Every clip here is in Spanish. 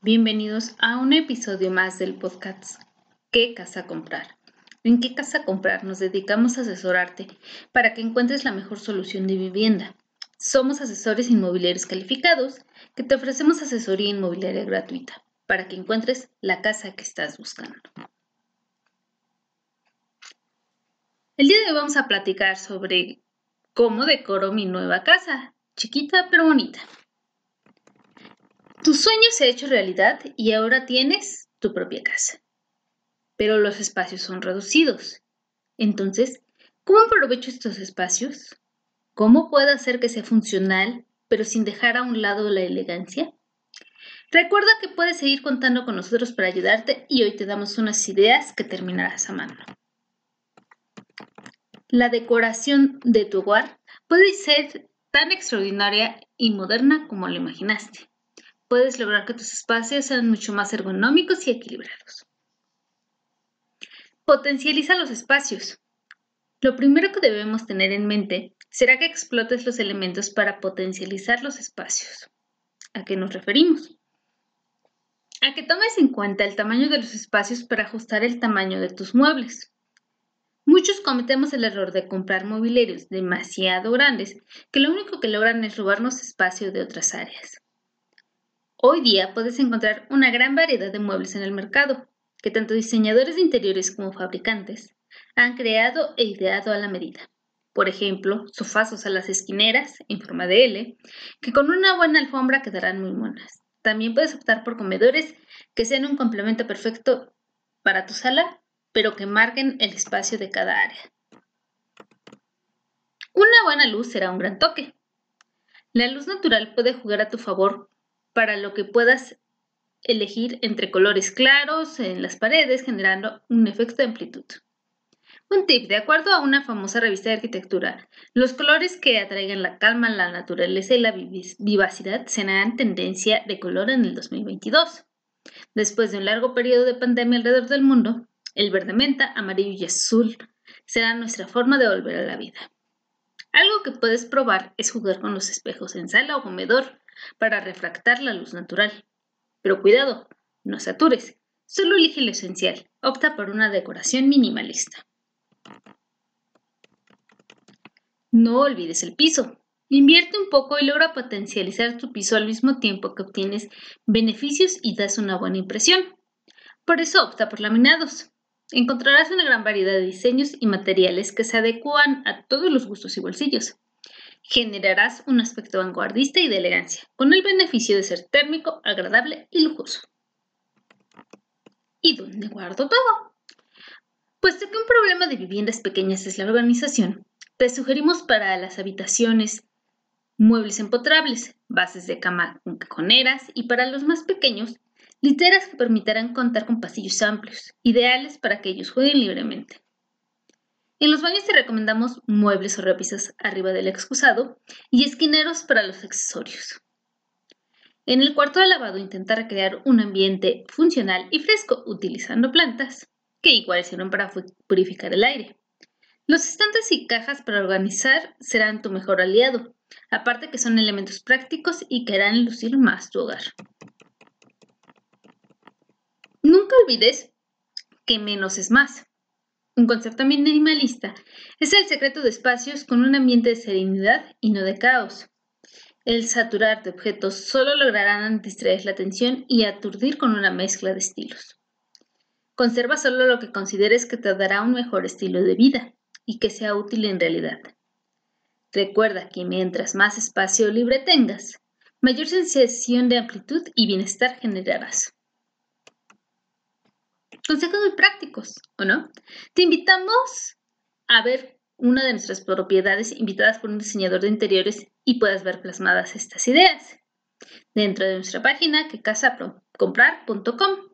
Bienvenidos a un episodio más del podcast ¿Qué casa comprar? ¿En qué casa comprar? Nos dedicamos a asesorarte para que encuentres la mejor solución de vivienda. Somos asesores inmobiliarios calificados que te ofrecemos asesoría inmobiliaria gratuita para que encuentres la casa que estás buscando. El día de hoy vamos a platicar sobre cómo decoro mi nueva casa, chiquita pero bonita. Tu sueño se ha hecho realidad y ahora tienes tu propia casa. Pero los espacios son reducidos. Entonces, ¿cómo aprovecho estos espacios? ¿Cómo puedo hacer que sea funcional, pero sin dejar a un lado la elegancia? Recuerda que puedes seguir contando con nosotros para ayudarte y hoy te damos unas ideas que terminarás amando. La decoración de tu hogar puede ser tan extraordinaria y moderna como lo imaginaste puedes lograr que tus espacios sean mucho más ergonómicos y equilibrados. Potencializa los espacios. Lo primero que debemos tener en mente será que explotes los elementos para potencializar los espacios. ¿A qué nos referimos? A que tomes en cuenta el tamaño de los espacios para ajustar el tamaño de tus muebles. Muchos cometemos el error de comprar mobiliarios demasiado grandes que lo único que logran es robarnos espacio de otras áreas. Hoy día puedes encontrar una gran variedad de muebles en el mercado, que tanto diseñadores de interiores como fabricantes han creado e ideado a la medida. Por ejemplo, sofás a las esquineras en forma de L, que con una buena alfombra quedarán muy monas. También puedes optar por comedores que sean un complemento perfecto para tu sala, pero que marquen el espacio de cada área. Una buena luz será un gran toque. La luz natural puede jugar a tu favor para lo que puedas elegir entre colores claros en las paredes, generando un efecto de amplitud. Un tip, de acuerdo a una famosa revista de arquitectura, los colores que atraigan la calma, la naturaleza y la vivacidad serán tendencia de color en el 2022. Después de un largo periodo de pandemia alrededor del mundo, el verde menta, amarillo y azul será nuestra forma de volver a la vida. Algo que puedes probar es jugar con los espejos en sala o comedor para refractar la luz natural. Pero cuidado, no satures, solo elige lo esencial, opta por una decoración minimalista. No olvides el piso. Invierte un poco y logra potencializar tu piso al mismo tiempo que obtienes beneficios y das una buena impresión. Por eso opta por laminados. Encontrarás una gran variedad de diseños y materiales que se adecuan a todos los gustos y bolsillos generarás un aspecto vanguardista y de elegancia, con el beneficio de ser térmico, agradable y lujoso. ¿Y dónde guardo todo? Puesto que un problema de viviendas pequeñas es la organización, te sugerimos para las habitaciones muebles empotrables, bases de cama con cajoneras y para los más pequeños, literas que permitirán contar con pasillos amplios, ideales para que ellos jueguen libremente. En los baños te recomendamos muebles o repisas arriba del excusado y esquineros para los accesorios. En el cuarto de lavado intentar crear un ambiente funcional y fresco utilizando plantas, que igual sirven para purificar el aire. Los estantes y cajas para organizar serán tu mejor aliado, aparte que son elementos prácticos y que harán lucir más tu hogar. Nunca olvides que menos es más. Un concepto minimalista es el secreto de espacios con un ambiente de serenidad y no de caos. El saturar de objetos solo lograrán distraer la atención y aturdir con una mezcla de estilos. Conserva solo lo que consideres que te dará un mejor estilo de vida y que sea útil en realidad. Recuerda que mientras más espacio libre tengas, mayor sensación de amplitud y bienestar generarás. Consejos muy prácticos, ¿o no? Te invitamos a ver una de nuestras propiedades invitadas por un diseñador de interiores y puedas ver plasmadas estas ideas dentro de nuestra página que casacomprar.com.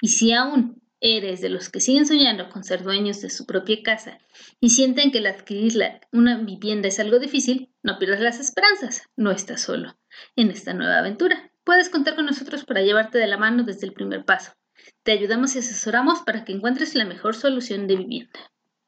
Y si aún eres de los que siguen soñando con ser dueños de su propia casa y sienten que el adquirir una vivienda es algo difícil, no pierdas las esperanzas, no estás solo en esta nueva aventura. Puedes contar con nosotros para llevarte de la mano desde el primer paso te ayudamos y asesoramos para que encuentres la mejor solución de vivienda.